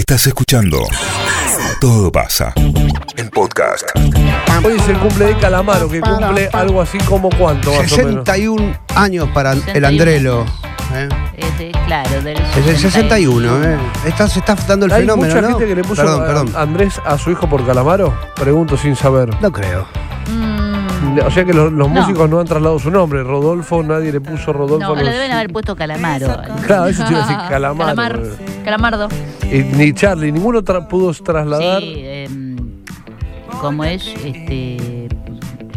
Estás escuchando Todo pasa en podcast. Hoy es el cumple de Calamaro, que cumple algo así como cuánto, más o menos. 61 años para el 61. Andrelo. ¿eh? Es de- claro, del Es el 61, ¿eh? Está, se está dando el Hay fenómeno, mucha ¿no? gente que le puso perdón, a- perdón. Andrés a su hijo por Calamaro. Pregunto sin saber. No creo. O sea que los, los No. músicos no han trasladado su nombre. Rodolfo, nadie le puso Rodolfo. no, le los- deben haber puesto calamaro. Claro, eso te iba a decir, Calamaro. Calamar. Calamardo. Y ni Charlie, ninguno tra- pudo trasladar. Sí, em, como es este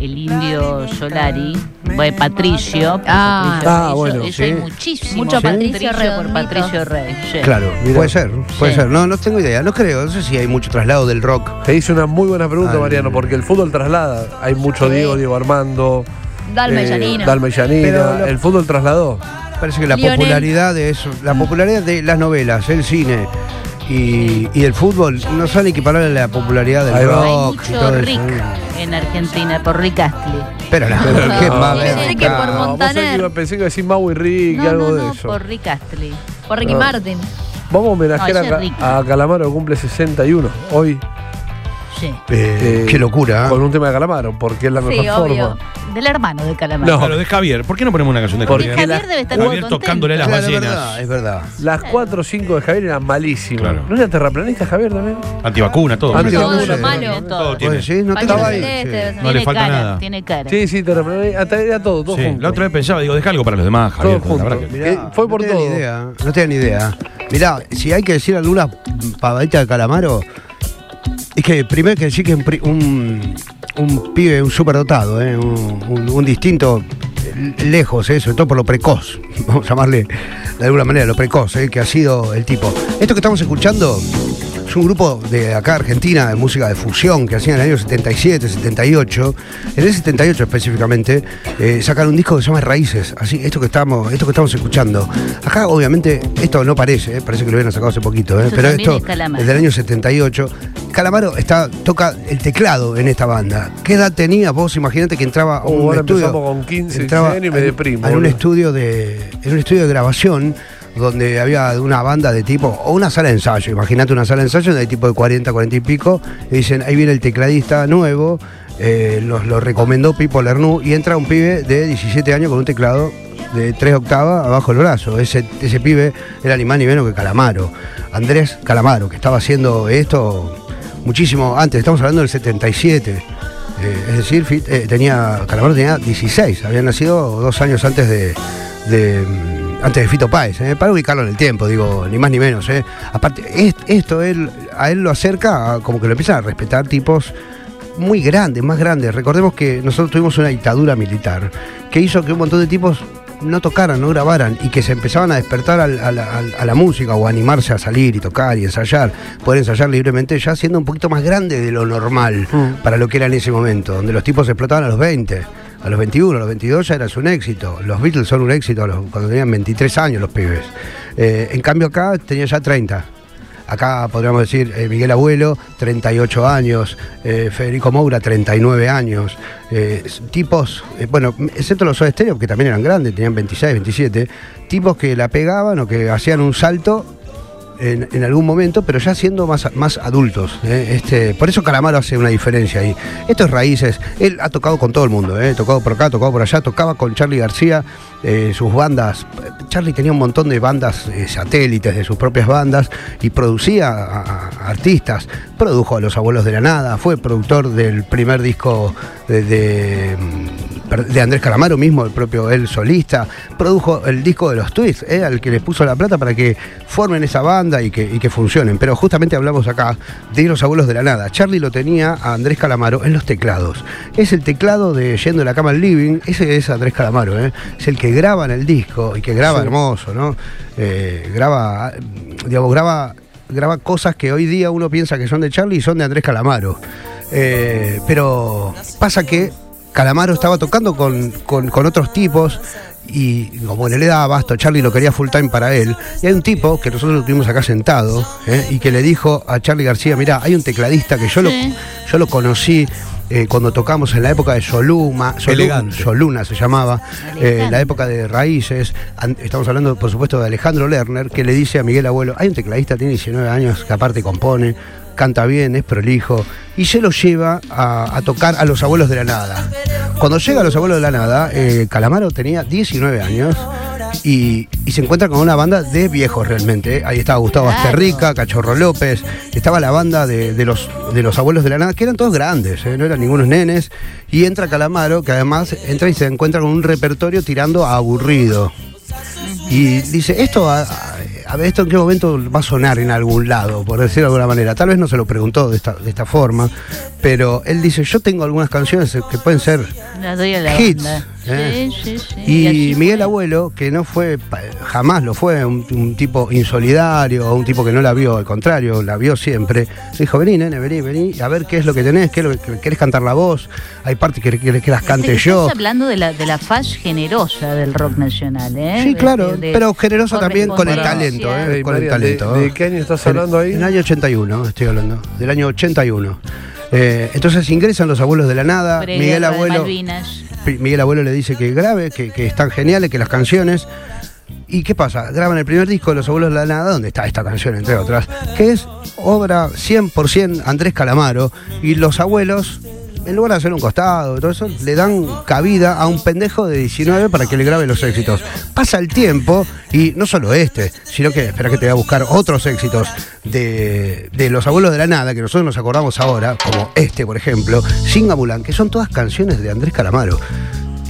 el indio Solari, bueno, Patricio. Ah. Patricio, Ah, eso- bueno, eso sí. hay muchísimo. Mucho Patricio Patricio por. Patricio Rey. sí. Claro, Mirá. puede ser, puede Sí. ser. No, no tengo idea. No creo. No sé si hay mucho traslado del rock. Te hice una muy buena pregunta, Al- Mariano, porque el fútbol traslada. Hay mucho Sí. Diego, Diego Armando. Dalma eh, Yanina. Dalma y Yanina. Pero lo- El fútbol trasladó. Parece que la Lionel. popularidad de eso, la popularidad de las novelas, el cine y, y el fútbol no son equiparables a la popularidad del. Hay rock y todo Rick eso. En Argentina, por Rick Astley. Pero la Pero ¿qué no. que por No, Montaner. iba- pensé que iba a decir Mau y Rick y No, algo no, de no, eso. por Rick Astley. Por Ricky No. Martin. Vamos a homenajear No, a, a Calamaro, que cumple 61 hoy. Sí. Eh, Eh, qué locura. ¿eh? Con un tema de Calamaro, porque es la Sí, mejor obvio. forma. Del hermano de Calamaro. No. Claro, de Javier. ¿Por qué no ponemos una canción de Porque Javier? Javier la- debe estar Javier contento. tocándole las Claro, es ballenas. verdad, es verdad. Las 4 o 5 de Javier eran malísimas. Claro. ¿No era terraplanista Javier también? Antivacuna, todo. Antivacuna. Todo lo malo. Todo. Todo tiene. Sí, no estaba ahí. No le Tiene falta cara, nada. Tiene cara. Sí, sí, terraplanista. Hasta era todo, todo Sí, junto. la otra vez pensaba, digo, deja algo para los demás, Javier. Todo la verdad junto. que- Mirá, fue por no tenía todo. Ni idea, no tenía ni idea. Mirá, si hay que decir alguna pavadita de Calamaro, es que primero hay que decir que es un, un, un pibe, un superdotado, ¿eh? un, un- un distinto eh, lejos, ¿eh? sobre todo por lo precoz, vamos a llamarle de alguna manera lo precoz, ¿eh? que ha sido el tipo. Esto que estamos escuchando es un grupo de acá Argentina de música de fusión que hacían en el año 77, 78. En el 78 específicamente eh, sacaron un disco que se llama Raíces. Así, esto que estamos, esto que estamos escuchando. Acá obviamente esto no parece, eh, parece que lo habían sacado hace poquito, eh, pero esto es del año 78. Calamaro está, toca el teclado en esta banda. ¿Qué edad tenía? Vos imagínate que entraba a Uh, un ahora estudio. con 15, entraba 16 y me deprimo, En un estudio de, en un estudio de grabación donde había una banda de tipo, o una sala de ensayo, imagínate una sala de ensayo de tipo de 40, 40 y pico, y dicen, ahí viene el tecladista nuevo, eh, los, lo recomendó Pipo Lernú, y entra un pibe de 17 años con un teclado de 3 octavas abajo el brazo. Ese, ese pibe era ni más ni menos que Calamaro. Andrés Calamaro, que estaba haciendo esto muchísimo antes, estamos hablando del 77. Eh, es decir, Fit- eh, tenía, Calamaro tenía 16, había nacido dos años antes de, mm, antes de Fito Páez, eh, para ubicarlo en el tiempo, digo, ni más ni menos. eh. Aparte, es- esto él, a él lo acerca a como que lo empiezan a respetar tipos muy grandes, más grandes. Recordemos que nosotros tuvimos una dictadura militar que hizo que un montón de tipos no tocaran, no grabaran y que se empezaban a despertar al- al- a la música o a animarse a salir y tocar y ensayar, poder ensayar libremente ya siendo un poquito más grande de lo normal Mm. para lo que era en ese momento, donde los tipos explotaban a los 20. A los 21, a los 22 ya eras un éxito. Los Beatles son un éxito a los- cuando tenían 23 años los pibes. Eh, en cambio acá tenía ya 30. Acá podríamos decir eh, Miguel Abuelo, 38 años, eh, Federico Moura, 39 años. eh, tipos, bueno, excepto los Soda Stereo, que también eran grandes, tenían 26, 27, tipos que la pegaban o que hacían un salto en, algún momento, pero ya siendo más, más adultos. Este, por eso Calamaro hace una diferencia ahí. Estos raíces, él ha tocado con todo el mundo, tocado por acá, tocado por allá, tocaba con Charlie García, eh, sus bandas. Charlie tenía un montón de bandas eh, satélites de sus propias bandas y producía a, artistas. Produjo a Los Abuelos de la Nada, fue productor del primer disco de, mm, de Andrés Calamaro mismo, el propio él solista. Produjo el disco de los Twists, ¿eh? al que les puso la plata para que formen esa banda y que, que funcionen. Pero justamente hablamos acá de Los Abuelos de la Nada. Charlie lo tenía a Andrés Calamaro en los teclados. Es el teclado de Yendo de la Cama al Living, ese es Andrés Calamaro, ¿eh? es el que graba en el disco y que graba Sí. hermoso, ¿no? Eh, graba, digamos, graba, graba cosas que hoy día uno piensa que son de Charlie y son de Andrés Calamaro. Eh, pero pasa que Calamaro estaba tocando con, con- con otros tipos y como le daba abasto, Charlie lo quería full time para él. Y hay un tipo que nosotros lo tuvimos acá sentado ¿eh? y que le dijo a Charlie García, mira, hay un tecladista que yo, Sí. lo, yo lo conocí eh, cuando tocamos en la época de Soluma, Solu- Elegante. Soluna se llamaba, eh, la época de Raíces, an- estamos hablando por supuesto de Alejandro Lerner, que le dice a Miguel Abuelo, hay un tecladista, tiene 19 años, que aparte compone, canta bien, es prolijo, y se lo lleva a, a tocar a los abuelos de la nada. Cuando llega a los abuelos de la nada, eh, Calamaro tenía 19 años. Y, y se encuentra con una banda de viejos realmente. ¿eh? Ahí estaba Gustavo Claro. Asterrica, Cachorro López, estaba la banda de, de los, de los abuelos de la nada, que eran todos grandes, ¿eh? no eran ningunos nenes. Y entra Calamaro, que además entra y se encuentra con un repertorio tirando a aburrido. Y dice, esto a, ver, esto en qué momento va a sonar en algún lado, por decirlo de alguna manera. Tal vez no se lo preguntó de esta, de esta forma, pero él dice, yo tengo algunas canciones que pueden ser Hits, banda. ¿Eh? Sí, sí, sí. y Miguel fue. Abuelo, que no fue, jamás lo fue, un, un tipo insolidario, un tipo que no la vio, al contrario, la vio siempre, dijo, vení, nene, vení, vení, a ver qué es lo que tenés, qué es lo que querés cantar la voz, hay partes que querés que las cante Estás yo. hablando de la, de la faz generosa del rock nacional, ¿eh? Sí, claro, de- de pero generoso también con el talento, ¿eh? Con el Marian, ¿de- talento. de qué año estás hablando ahí? En el año 81, estoy hablando, del año 81. Eh, entonces ingresan los abuelos de la nada, Miguel Abuelo... Miguel Abuelo le dice que grabe, que, que están geniales, que las canciones. ¿Y qué pasa? Graban el primer disco de Los Abuelos de la Nada, donde está esta canción, entre otras, que es obra 100% Andrés Calamaro. Y los abuelos, en lugar de hacer un costado, todo eso, le dan cabida a un pendejo de 19 para que le grabe los éxitos. Pasa el tiempo, y no solo este, sino que, espera que te voy a buscar otros éxitos de, de Los Abuelos de la Nada, que nosotros nos acordamos ahora, como este, por ejemplo, Singamulan, que son todas canciones de Andrés Calamaro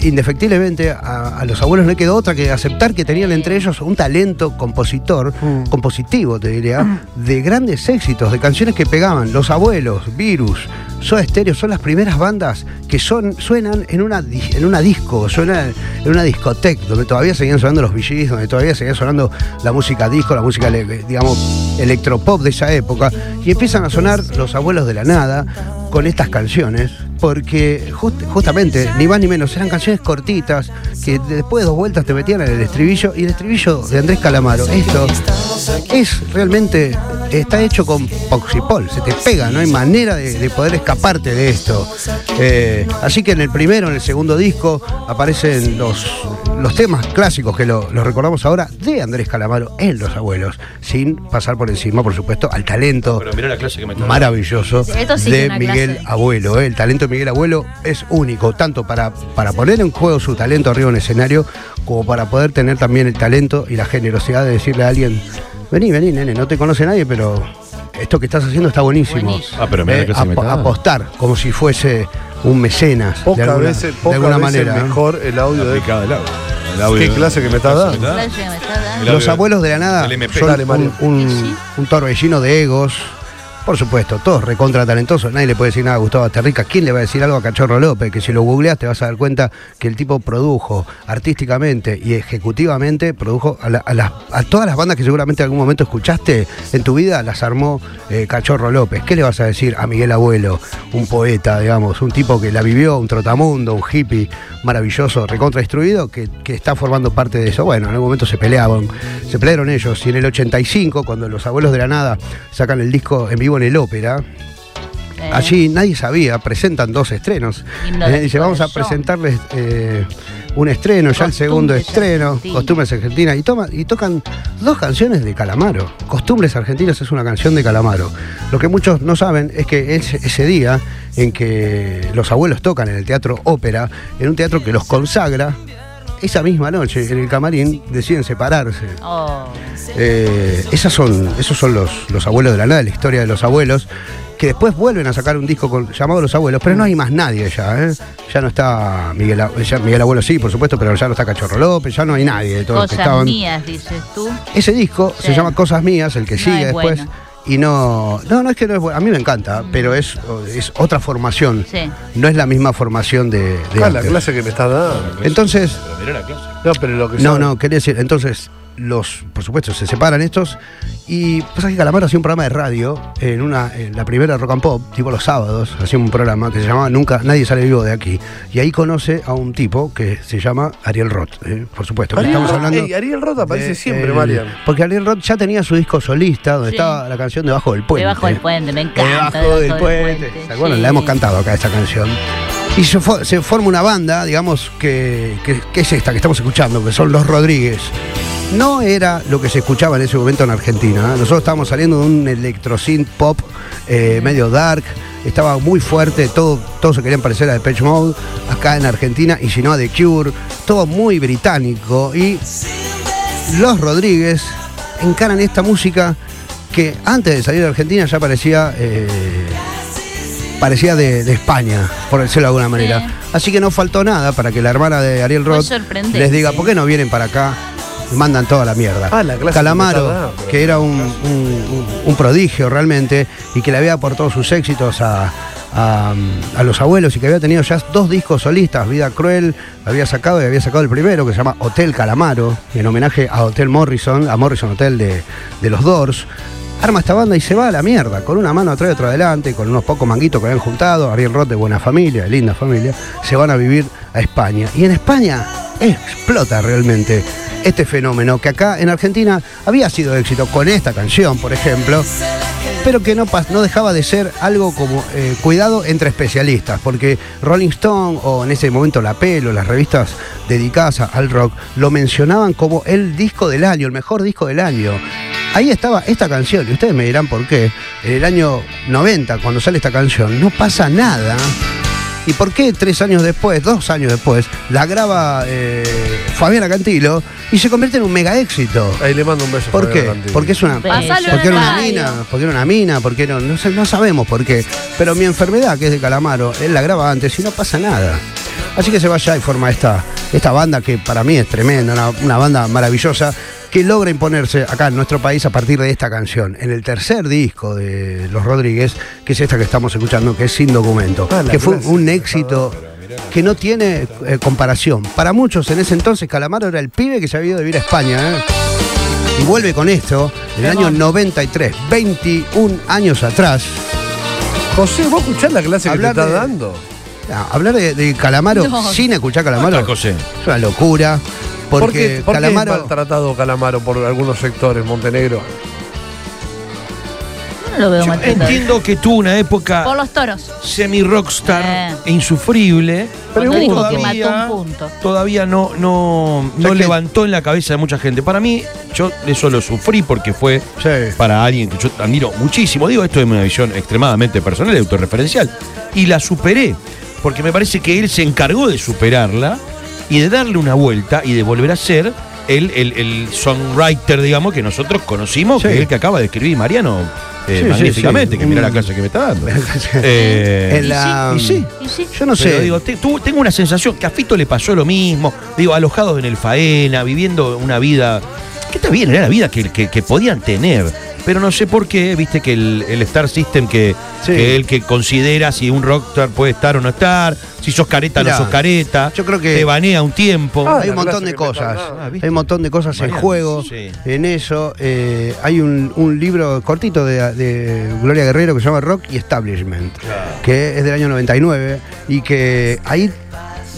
indefectiblemente a, a los abuelos no le quedó otra que aceptar que tenían entre ellos un talento compositor, Mm. compositivo, te diría, de grandes éxitos, de canciones que pegaban. Los abuelos, Virus, Soda Stereo son las primeras bandas que son, suenan en una, en una disco, suenan en una discoteca, donde todavía seguían sonando los VGs, donde todavía seguía sonando la música disco, la música, digamos, electropop de esa época, y empiezan a sonar los abuelos de la nada con estas canciones, porque just- justamente, ni más ni menos, eran canciones cortitas, que después de dos vueltas te metían en el estribillo, y el estribillo de Andrés Calamaro, esto es realmente, está hecho con poxipol, se te pega, no hay manera de, de poder escaparte de esto. Eh, así que en el primero, en el segundo disco, aparecen los, los temas clásicos que lo- los recordamos ahora de Andrés Calamaro en Los Abuelos, sin pasar por encima, por supuesto, al talento Pero mirá la clase que me está maravilloso sí de Miguel clase. Abuelo. ¿eh? El talento de Miguel Abuelo es único, tanto para, para poner en juego su talento arriba en el escenario, como para poder tener también el talento y la generosidad de decirle a alguien, vení, vení, nene, no te conoce nadie, pero esto que estás haciendo está buenísimo. Buenísimo. Ah, pero clase que dando. apostar, como si fuese un mecenas. de Pocas alguna, veces, de pocas alguna veces manera. ¿eh? mejor el audio de del audio. El audio. ¿Qué clase que me está dando? Clase que me está dando. El Los abuelos de la nada son un, un- un torbellino de egos. Por supuesto, todos recontra talentosos. Nadie le puede decir nada a Gustavo Asterrica. ¿Quién le va a decir algo a Cachorro López? Que si lo googleas te vas a dar cuenta que el tipo produjo artísticamente y ejecutivamente, produjo a, la- las- todas las bandas que seguramente en algún momento escuchaste en tu vida, las armó eh, Cachorro López. ¿Qué le vas a decir a Miguel Abuelo? Un poeta, digamos, un tipo que la vivió, un trotamundo, un hippie maravilloso, recontra instruido, que, que está formando parte de eso. Bueno, en algún momento se peleaban, se pelearon ellos. Y en el 85, cuando los abuelos de la nada sacan el disco en vivo en el ópera, Eh, allí nadie sabía, presentan dos estrenos. Eh, dice, vamos a presentarles eh, un estreno, ya el segundo estreno. Costumbres Argentinas, y, toma, y tocan dos canciones de Calamaro. Costumbres Argentinas es una canción de Calamaro. Lo que muchos no saben es que ese día en que los abuelos tocan en el Teatro Ópera, en un teatro que los consagra, esa misma noche en el camarín deciden separarse. oh, Eh, esas son, esos son los, los abuelos de la nada, la historia de los abuelos, que después vuelven a sacar un disco con- llamado Los Abuelos, pero no hay más nadie ya, ¿eh? Ya no está Miguel, ya Miguel Abuelo, sí, por supuesto, pero ya no está Cachorro López, ya no hay nadie de todos los que cosas estaban. mías, dices tú. Ese disco se llama Cosas Mías, el que No sigue es después. bueno. Y no, no, no es que no es bueno, a mí me encanta, pero es, es otra formación. Sí. No es la misma formación de, de Ah, la clase que me está dando. Entonces, Pero mirá la clase. No, pero lo que no, sabe- no, quería decir, entonces, los, por supuesto, se separan estos. Y pasa que Calamaro hacía un programa de radio en una, en la primera Rock and Pop, tipo los sábados, hacía un programa que se llamaba Nunca Nadie sale vivo de aquí. Y ahí conoce a un tipo que se llama Ariel Roth, eh, por supuesto. Ariel, estamos Roth- hablando. ey, Ariel Roth aparece de- siempre, el- Marian. Porque Ariel Roth ya tenía su disco solista, donde Sí. estaba la canción Debajo del Puente. Debajo del puente, me encanta. Debajo del puente. ¿Se acuerdan? La hemos cantado acá esta canción. Y se forma una banda, digamos, que, que- que es esta que estamos escuchando, que son Los Rodríguez. No era lo que se escuchaba en ese momento en Argentina. ¿eh? Nosotros estábamos saliendo de un electrosynth pop eh, medio dark. Estaba muy fuerte, todo, todos se querían parecer a Depeche Mode acá en Argentina y si no a The Cure. Todo muy británico. Y los Rodríguez encaran esta música que antes de salir de Argentina ya parecía eh, parecía de, de España, por decirlo de alguna manera. Sí. Así que no faltó nada para que la hermana de Ariel Roth les diga, ¿por qué no vienen para acá? Mandan toda la mierda. Ah, la Calamaro, que era un, un- un- un prodigio realmente y que le había aportado sus éxitos a, a- a los abuelos y que había tenido ya dos discos solistas, Vida Cruel, había sacado y había sacado el primero que se llama Hotel Calamaro, en homenaje a Hotel Morrison, a Morrison Hotel de, de los Doors. Arma esta banda y se va a la mierda, con una mano atrás y otra adelante, con unos pocos manguitos que habían juntado, Ariel Roth de buena familia, de linda familia, se van a vivir a España. Y en España explota realmente este fenómeno que acá en Argentina había sido éxito con esta canción, por ejemplo, pero que no, no dejaba de ser algo como eh, cuidado entre especialistas, porque Rolling Stone o en ese momento La Pelo, las revistas dedicadas al rock, lo mencionaban como el disco del año, el mejor disco del año. Ahí estaba esta canción, y ustedes me dirán por qué. En el año 90, cuando sale esta canción, no pasa nada. ¿Y por qué tres años después, dos años después, la graba eh, Fabiana Cantilo y se convierte en un mega éxito? Ahí le mando un beso. a ¿Por qué? Cantilo. Porque es una. Pasalo Porque era una mina, porque era una mina, porque no, no, sé- no sabemos por qué. Pero mi enfermedad, que es de Calamaro, él la graba antes y no pasa nada. Así que se va allá y forma esta, esta banda que para mí es tremenda, una, una banda maravillosa que logra imponerse acá en nuestro país a partir de esta canción, en el tercer disco de Los Rodríguez, que es esta que estamos escuchando, que es Sin Documento, Ah, que fue clase. un éxito que no tiene eh, comparación. Para muchos en ese entonces Calamaro era el pibe que se había ido a vivir a España. ¿eh? Y vuelve con esto en el año 93, 21 años atrás. José, ¿vos escuchás la clase que te de- dando? Ah, hablar de, de Calamaro No. sin escuchar ¿Cómo Calamaro está, José? es una locura. ¿Por Porque por qué es maltratado Calamaro por algunos sectores, Montenegro? No lo veo Yo entiendo que tuvo una época Por los toros. semi-rockstar Eh. e insufrible. Cuando pero dijo que todavía- mató un punto. Todavía no, no, no que- levantó en la cabeza de mucha gente. Para mí, yo eso lo sufrí porque fue Sí. para alguien que yo admiro muchísimo. Digo, esto es una visión extremadamente personal y autorreferencial. Y la superé, porque me parece que él se encargó de superarla y de darle una vuelta y de volver a ser el, el- el songwriter, digamos, que nosotros conocimos, Sí. que es el que acaba de escribir Mariano eh, Sí, sí, magníficamente, sí. que mira la Mm. clase que me está dando. Eh, En la- y sí. Y sí. Yo no pero sé. digo, te- tu- tengo una sensación que a Fito le pasó lo mismo, digo, alojados en el faena, viviendo una vida que está bien, era la vida que, que- que podían tener. Pero no sé por qué, viste que el, el Star System que, Sí. que él que considera si un rockstar puede estar o no estar, si sos careta o no sos careta, yo creo que- te banea un tiempo. Ah, hay un montón de cosas. Ah. Hay un montón de cosas en Mariano, juego. sí. En eso eh, hay un, un libro cortito de, de Gloria Guerrero que se llama Rock y Establishment, que es del año 99 y que ahí,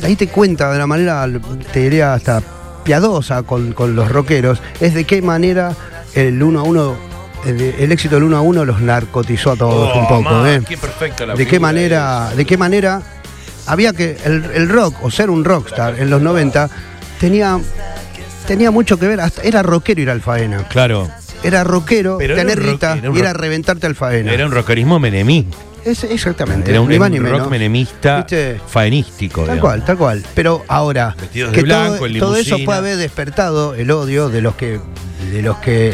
ahí te cuenta de la manera, te diría hasta piadosa con, con los rockeros, es de qué manera el uno a uno, el, el éxito del uno a uno los narcotizó a todos Oh, un poco. man, ¿eh? qué perfecta la de qué manera, de qué manera había que el, el rock o ser un rockstar en los 90 tenía tenía mucho que ver, hasta era rockero ir al faena. Claro, Era rockero, Pero era tener rock- era un y era reventarte al faena. era un rockerismo menemí. Es- exactamente. Era un, ni rock menos. menemista ¿Viste? faenístico. Tal digamos. cual, tal cual. Pero ahora, Vestidos de que blanco, todo, todo eso puede haber despertado el odio de los que, de los que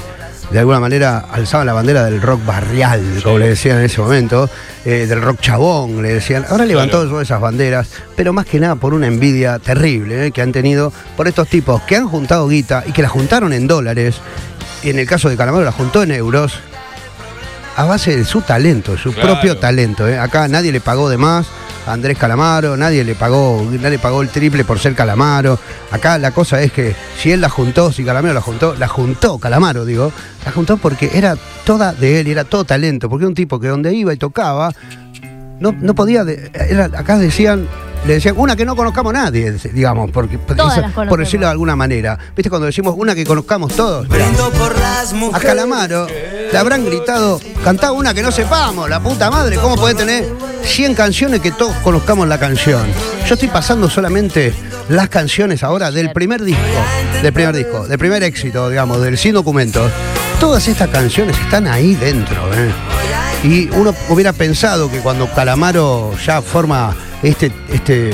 de alguna manera alzaban la bandera del rock barrial, como le decían en ese momento, eh, del rock chabón, le decían. Ahora levantó Claro. todas esas banderas, pero más que nada por una envidia terrible eh, que han tenido por estos tipos que han juntado guita y que la juntaron en dólares. Y en el caso de Calamaro la juntó en euros a base de su talento, su Claro. propio talento. ¿eh? Acá nadie le pagó de más, Andrés Calamaro, nadie le pagó, nadie pagó el triple por ser Calamaro. Acá la cosa es que si él la juntó, si Calamaro la juntó, la juntó Calamaro, digo, la juntó porque era toda de él era todo talento, porque era un tipo que donde iba y tocaba, no, no podía, de- acá decían, le decían, una que no conozcamos nadie, digamos, porque, Todas eso- las por decirlo de alguna manera. ¿Viste cuando decimos una que conozcamos todos? A Calamaro le habrán gritado, cantá una que no sepamos, la puta madre, ¿cómo puede tener 100 canciones que todos conozcamos la canción? Yo estoy pasando solamente las canciones ahora del primer disco, del primer disco, del primer éxito, digamos, del sin documentos. Todas estas canciones están ahí dentro, ¿eh? Y uno hubiera pensado que cuando Calamaro ya forma este, este,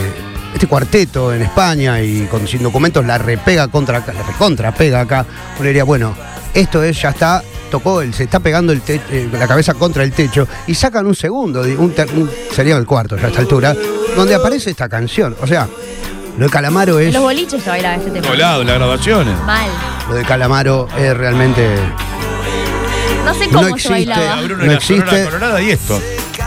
este cuarteto en España y con sin documentos la repega contra la recontra pega acá, uno diría, bueno, esto es, ya está, tocó, el, se está pegando el te- eh, la cabeza contra el techo y sacan un segundo, un ter- un- sería el cuarto ya a esta altura, donde aparece esta canción. O sea, lo de Calamaro En es. los boliches se bailaba este tema. Colado, las grabaciones. Mal. Lo de Calamaro es realmente. No sé cómo No se existe. bailaba. Bruno No existe. Colorada y esto.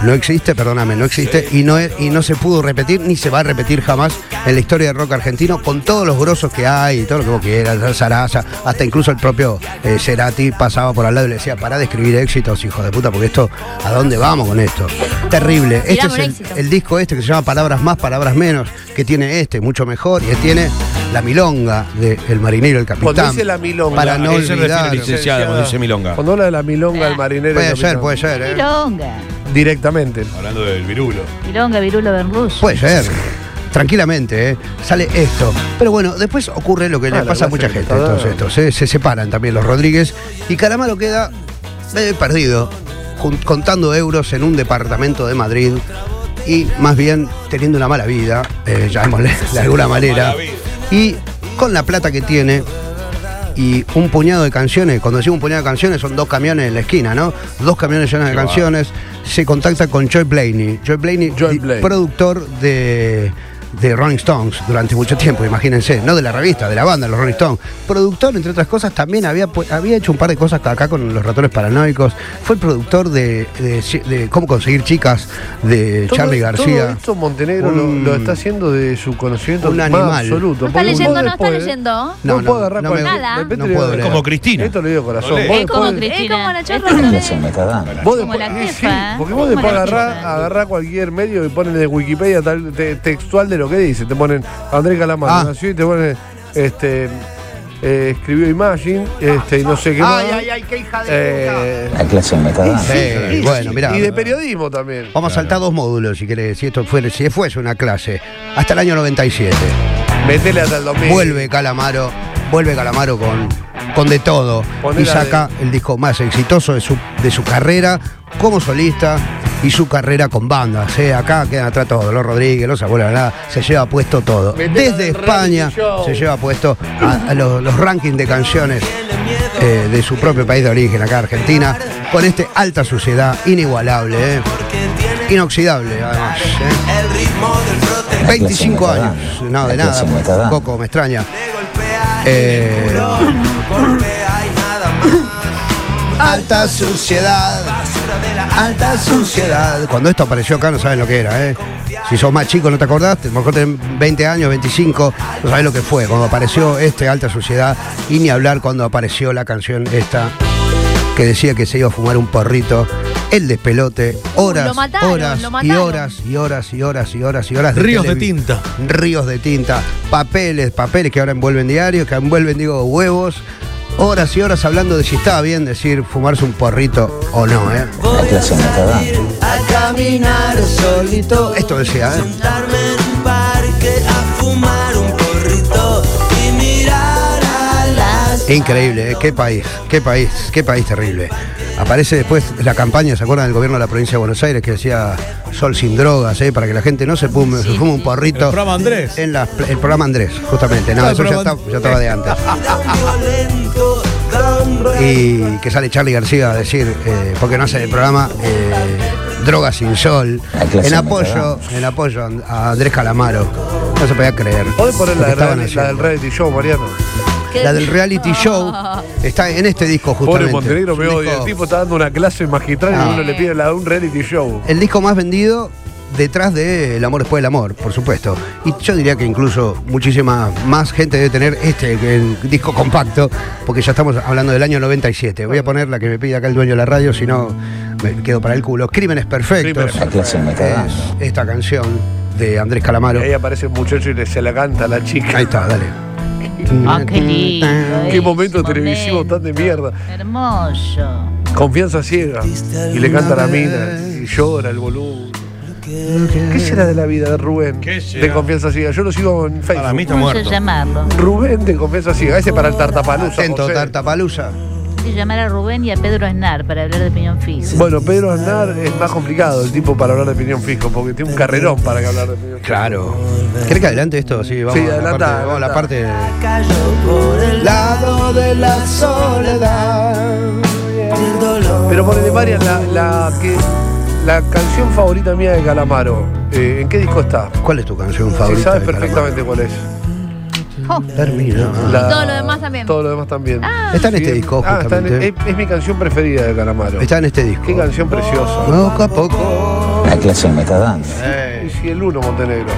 No existe, perdóname, no existe y no, es- y no se pudo repetir ni se va a repetir jamás en la historia del rock argentino con todos los grosos que hay y todo lo que vos quieras, Sarasa, hasta incluso el propio eh, Cerati pasaba por al lado y le decía, pará de escribir éxitos, hijo de puta, porque esto, ¿a dónde vamos con esto? Terrible. Este es el, disco este que se llama Palabras Más, Palabras Menos, que tiene este, mucho mejor, y que tiene La Milonga de El Marinero, el Capitán. Cuando dice la milonga, Para no ¿a qué se refiere, olvidar. licenciado, cuando dice milonga? Cuando habla de la milonga, el marinero. Puede ser, puede ser, ¿eh? Milonga. Directamente. Hablando del virulo. Milonga, virulo, benrus. Puede ser. Tranquilamente, ¿eh? sale esto. Pero bueno, después ocurre lo que Ah, le la pasa a mucha gente. dictador. Entonces, esto, se, se separan también los Rodríguez y Calamaro queda eh, perdido, contando euros en un departamento de Madrid y más bien teniendo una mala vida, eh, llamémosle de alguna manera. Y con la plata que tiene, y un puñado de canciones, cuando decimos un puñado de canciones son dos camiones en la esquina, ¿no? Dos camiones llenos de canciones, se contacta con Joy Blaney. Joy Blaney, Joy Blaney. productor de, de Rolling Stones durante mucho tiempo, imagínense, no de la revista, de la banda, los Rolling Stones. Productor, entre otras cosas, también había, había hecho un par de cosas acá con los ratones paranoicos. Fue el productor de, de- de Cómo conseguir chicas de Todo- Charlie Todo García. esto Montenegro lo- Un- lo, está haciendo de su conocimiento un más animal. absoluto. ¿No está vos leyendo? ¿No está leyendo? No, vos no, podés agarrar no me- Nada. de repente no puedo leer. Como Cristina. Esto lo digo corazón. Vos. Es después- como vos Cristina. Es como la chorra después- Como la sí, jefa, porque vos después agarrás, agarrás cualquier medio y ponen de Wikipedia tal, te- textual de lo que dice. Te ponen Andrés Calamaro Ah. nació y te ponen este eh, escribió Imagine, este, y no sé qué más. ay, qué hija Eh, La clase de metadona. Sí, bueno, mirá. y de periodismo también. Vamos a saltar dos módulos, si querés, si esto fuera, si fuese una clase. Hasta el año 97. Metele hasta el 2000. Vuelve Calamaro, vuelve Calamaro con, con de todo. Ponela y saca el disco más exitoso de su, de su carrera como solista y su carrera con bandas. ¿eh? Acá quedan atrás todos, los Rodríguez, los abuelos, nada, se lleva puesto todo. Desde España se lleva puesto a, a los, los rankings de canciones eh, de su propio país de origen, acá Argentina, con este alta suciedad inigualable, ¿eh? inoxidable además. ¿eh? 25 años, no, de nada, un poco me extraña. Eh, alta suciedad, alta suciedad. Cuando esto apareció acá no saben lo que era, ¿eh? Si sos más chico no te acordás, a lo mejor tenés 20 años, 25, no sabés lo que fue. Cuando apareció este Alta Suciedad y ni hablar cuando apareció la canción esta que decía que se iba a fumar un porrito, el despelote, horas, lo mataron, horas lo y horas y horas y horas y horas y horas Ríos de tinta. ríos de tinta, papeles, papeles que ahora envuelven diarios, que envuelven, digo, huevos, horas y horas hablando de si estaba bien decir fumarse un porrito o no, ¿eh? La clase de metadona. A caminar solito. Esto decía, ¿eh? Increíble, ¿eh? qué país, qué país, qué país terrible. Aparece después la campaña, ¿se acuerdan del gobierno de la provincia de Buenos Aires que decía Sol sin drogas, ¿eh? para que la gente no se fume, se fume un porrito? El programa Andrés. En las- el programa Andrés, justamente. No, el eso ya, programa está- ya estaba de antes. Y que sale Charlie García a decir, eh, porque no hace el programa eh, Drogas sin Sol, La en apoyo, en apoyo a Andrés Calamaro. No se podía creer. Podés poner la, la del reality show, Mariano. La del reality show está en este disco Pobre justamente. Montenegro me un odia. El tipo está dando una clase magistral y uno le pide la de un reality show. El disco más vendido detrás de El amor después del amor, por supuesto. Y yo diría que incluso muchísima más gente debe tener este el disco compacto, porque ya estamos hablando del año 97. Voy a poner la que me pide acá el dueño de la radio, si no me quedo para el culo. Crímenes perfectos. Crímenes Es esta canción de Andrés Calamaro. Y ahí aparece el muchacho y le- se la canta a la chica. Ahí está, dale. Ah, qué lindo. Qué ese momento televisivo momento. tan de mierda. Hermoso. Confianza ciega. Y le canta a la mina. Y llora el boludo. ¿Qué será de la vida de Rubén? ¿Qué será? De Confianza ciega. Yo lo sigo en Facebook. Para mí está muerto. llamarlo. Rubén de Confianza ciega. Ese para el tartapalusa. Atento. Tartapalusa. Hay que llamar a Rubén y a Pedro Aznar para hablar de piñón fijo. Bueno, Pedro Aznar es más complicado el tipo para hablar de opinión fijo, porque tiene un carrerón para que hablar de opinión fijo. Claro. ¿Querés que adelante esto? Sí, vamos, Sí, a, la adelanta, parte, vamos a la parte. Lado de la soledad. Pero ponele Marian, la, la, que, la canción favorita mía de Calamaro, eh, ¿en qué disco está? ¿Cuál es tu canción Si favorita? sabes de Calamaro? perfectamente cuál es. Oh, Termina. La- Todo lo demás también. Todo lo demás también. Está en este disco, ah, está en- justamente. es, es mi canción preferida de Calamaro. Está en este disco. Qué canción preciosa. Poco a poco. La clase me está dando. Y si el uno, Montenegro.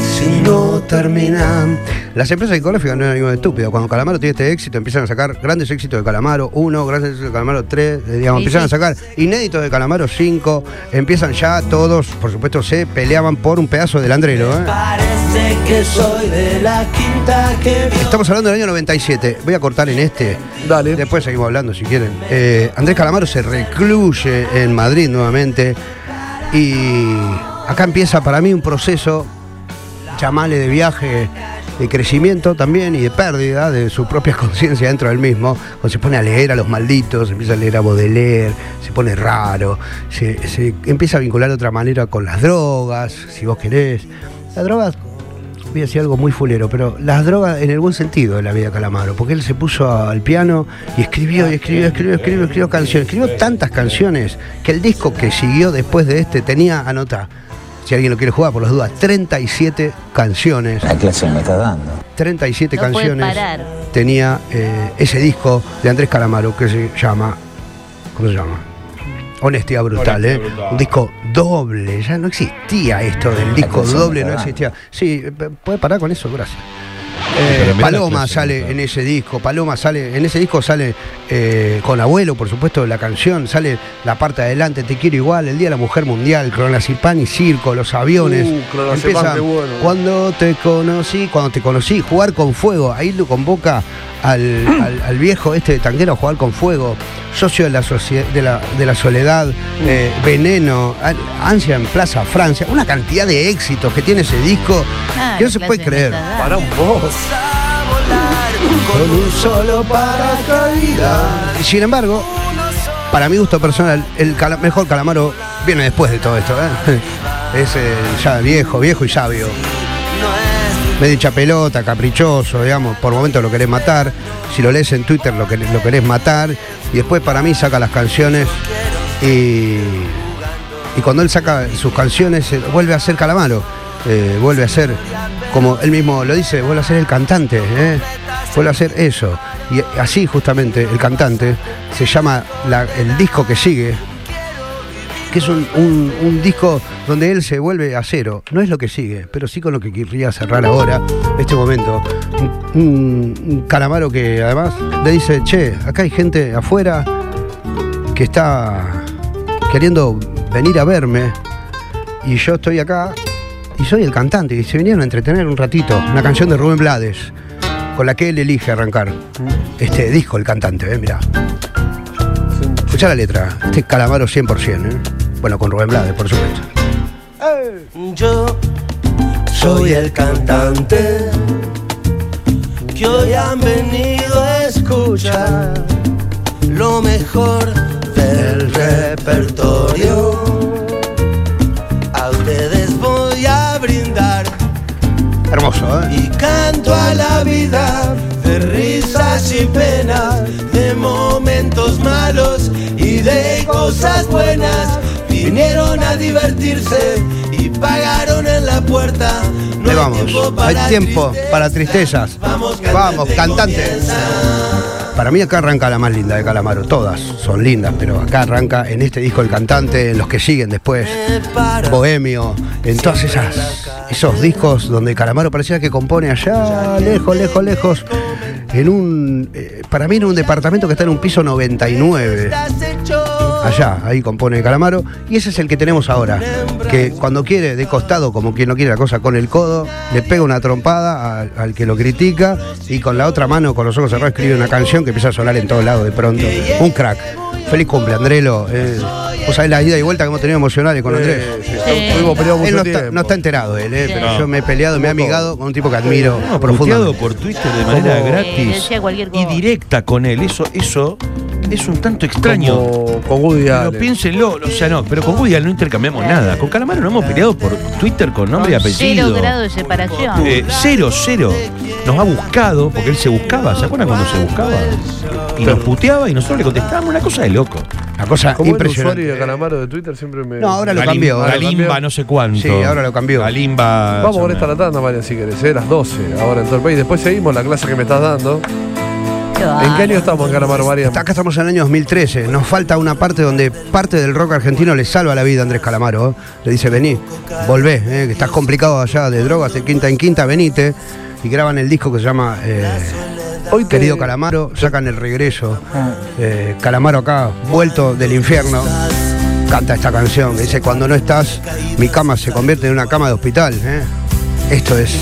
Si no termina. Las empresas discográficas no eran estúpido. Cuando Calamaro tiene este éxito, empiezan a sacar grandes éxitos de Calamaro 1, grandes éxitos de Calamaro 3, eh, digamos, Sí, empiezan sí. a sacar inéditos de Calamaro 5, empiezan ya todos, por supuesto, se peleaban por un pedazo del andrero. ¿eh? Estamos hablando del año 97. Voy a cortar en este. Dale. Después seguimos hablando si quieren. Eh, Andrés Calamaro se recluye en Madrid nuevamente. Y acá empieza para mí un proceso, llamale de viaje, de crecimiento también y de pérdida de su propia conciencia dentro del mismo. Cuando se pone a leer a los malditos, empieza a leer a Baudelaire, se pone raro, se, se empieza a vincular de otra manera con las drogas, si vos querés. Las drogas voy a decir algo muy fulero, pero las drogas en el buen sentido de la vida de Calamaro, porque él se puso al piano y escribió, y escribió, escribió, escribió, escribió canciones, escribió tantas canciones que el disco que siguió después de este tenía, anota, si alguien lo quiere jugar por las dudas, 37 canciones, La clase me está dando. 37 No puede canciones parar. tenía eh, ese disco de Andrés Calamaro que se llama, ¿cómo se llama? Honestidad brutal, Honestidad ¿eh? Brutal. Un disco doble, ya no existía esto del disco doble, no existía. Sí, p- puede parar con eso, gracias. Eh, Paloma sale en ese disco, Paloma sale, en ese disco sale eh, con abuelo, por supuesto, la canción, sale la parte de adelante, Te quiero igual, el Día de la Mujer Mundial, Clonazepam y Circo, los aviones. Uh, Empieza, bueno. Cuando te conocí, cuando te conocí, jugar con fuego, ahí lo convoca al, al- al viejo este de tanguero a jugar con fuego, socio de la, de la, de la soledad, eh, veneno, ansia en Plaza Francia, una cantidad de éxitos que tiene ese disco Ah, que no se puede creer. Para un poco. Con un solo paracaídas. Sin embargo, para mi gusto personal, el mejor calamaro viene después de todo esto. ¿eh? Es eh, ya viejo, viejo y sabio. Medio hincha pelota, caprichoso, digamos, por momentos lo querés matar. Si lo lees en Twitter lo, querés- lo querés matar. Y después para mí saca las canciones y, cuando él saca sus canciones eh, vuelve a ser calamaro. Vuelve a ser, como él mismo lo dice, vuelve a ser el cantante. Vuelve a ser eso. Y así justamente el cantante se llama la- el disco que sigue, que es un, disco donde él se vuelve a cero. No es lo que sigue, pero sí con lo que querría cerrar ahora, este momento. Un- un calamaro que además le dice, che, acá hay gente afuera que está queriendo venir a verme y yo estoy acá y soy el cantante y se vinieron a entretener un ratito. Una canción de Rubén Blades con la que él elige arrancar este disco, el cantante, ¿eh? Mirá. Escucha la letra, este calamaro 100%, ¿eh? Bueno, con Rubén Blades, por supuesto. Yo soy el cantante que hoy han venido a escuchar lo mejor del repertorio. Hermoso, ¿eh? y canto a la vida de risas y penas, de momentos malos y de cosas buenas. Vinieron a divertirse y pagaron en la puerta. No hay vamos, tiempo hay para tiempo tristezas. para tristezas. Vamos, Vamos, cantante. Para mí acá arranca la más linda de Calamaro. Todas son lindas, pero acá arranca en este disco El Cantante, en los que siguen después, Bohemio, en todas esas esos discos donde Calamaro parecía que compone allá, lejos, lejos, lejos, en un, eh, para mí en un departamento que está en un piso 99. Allá, ahí compone Calamaro. Y ese es el que tenemos ahora. Que cuando quiere de costado, como quien no quiere la cosa con el codo, le pega una trompada al, al que lo critica y con la otra mano, con los ojos cerrados, escribe una canción que empieza a sonar en todos lados de pronto. Un crack. Feliz cumple, Andrelo. Eh, vos sabés la ida y vuelta que hemos tenido emocionales con Andrés. Sí, sí, Sí. Estuvimos peleados Él mucho no está, tiempo. no está enterado él, eh, Sí. pero No. yo me he peleado, me he amigado con un tipo que admiro No, profundamente. por Twitter de manera eh, gratis y directa con él. Eso, eso es un tanto extraño. Como con Woody Pero Allen. piénsenlo, o sea, no, pero con Woody Allen no intercambiamos nada. Con Calamaro no hemos peleado por Twitter con nombre y apellido. Cero grado de separación. Eh, cero, cero. Nos ha buscado, porque él se buscaba. ¿Se acuerdan cuando se buscaba? Y nos puteaba y nosotros le contestábamos una cosa de loco. Una cosa Como el usuario impresionante. de Calamaro de Twitter siempre me. No, ahora lo Galim- cambió. ahora Galimba cambió. no sé cuánto. Sí, ahora lo cambió. Galimba. Vamos con esta la tanda, Marian, si querés. ¿eh? Las 12, ahora en todo el país. Después seguimos la clase que me estás dando. ¿En qué año estamos en Calamaro, Marian? Acá estamos en el año 2013. Nos falta una parte donde parte del rock argentino le salva la vida a Andrés Calamaro. ¿eh? Le dice, vení, volvé, ¿eh? que estás complicado allá de drogas, de quinta en quinta, venite. Y graban el disco que se llama eh, Hoy te- Querido Calamaro, sacan el regreso. Eh, Calamaro acá, vuelto del infierno, canta esta canción. que Dice, cuando no estás, mi cama se convierte en una cama de hospital. ¿eh? Esto es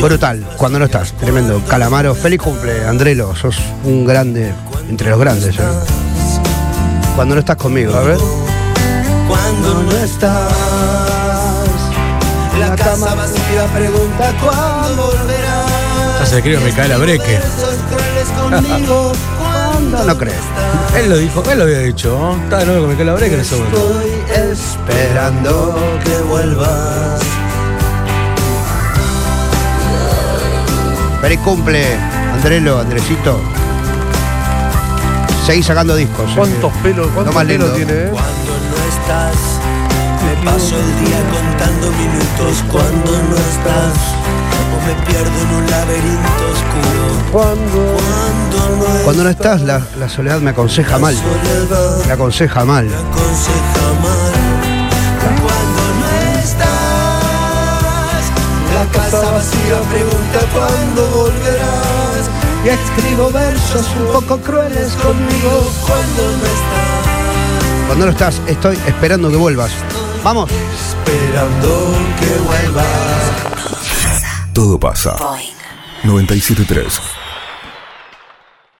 brutal, cuando no estás, tremendo. Calamaro, feliz cumple, Andrelo, sos un grande entre los grandes. ¿eh? Cuando no estás conmigo. A ver. Cuando no estás, la casa vacía pregunta cuándo volverás. Ya se le escribe Micaela Breque. Cuando No crees. Él lo dijo, él lo había dicho. ¿no? Está de nuevo con Micaela Breque en ese momento. estoy esperando que vuelvas. Feliz cumple, Andrelo, Andresito. Seguí sacando discos. ¿eh? ¿Cuántos pelos, Lo cuántos más pelos lindo. tiene, eh? Cuando no estás, me paso el día contando minutos. Cuando no estás, o me pierdo en un laberinto oscuro. Cuando. Cuando no estás, Cuando no estás, la, la soledad me aconseja mal. soledad Me aconseja mal. aconseja mal. Casa vacía pregunta cuándo volverás. Y escribo versos un poco crueles conmigo. Cuando no estás, Cuando no estás, estoy esperando que vuelvas. Vamos. esperando que vuelvas. Todo pasa. 973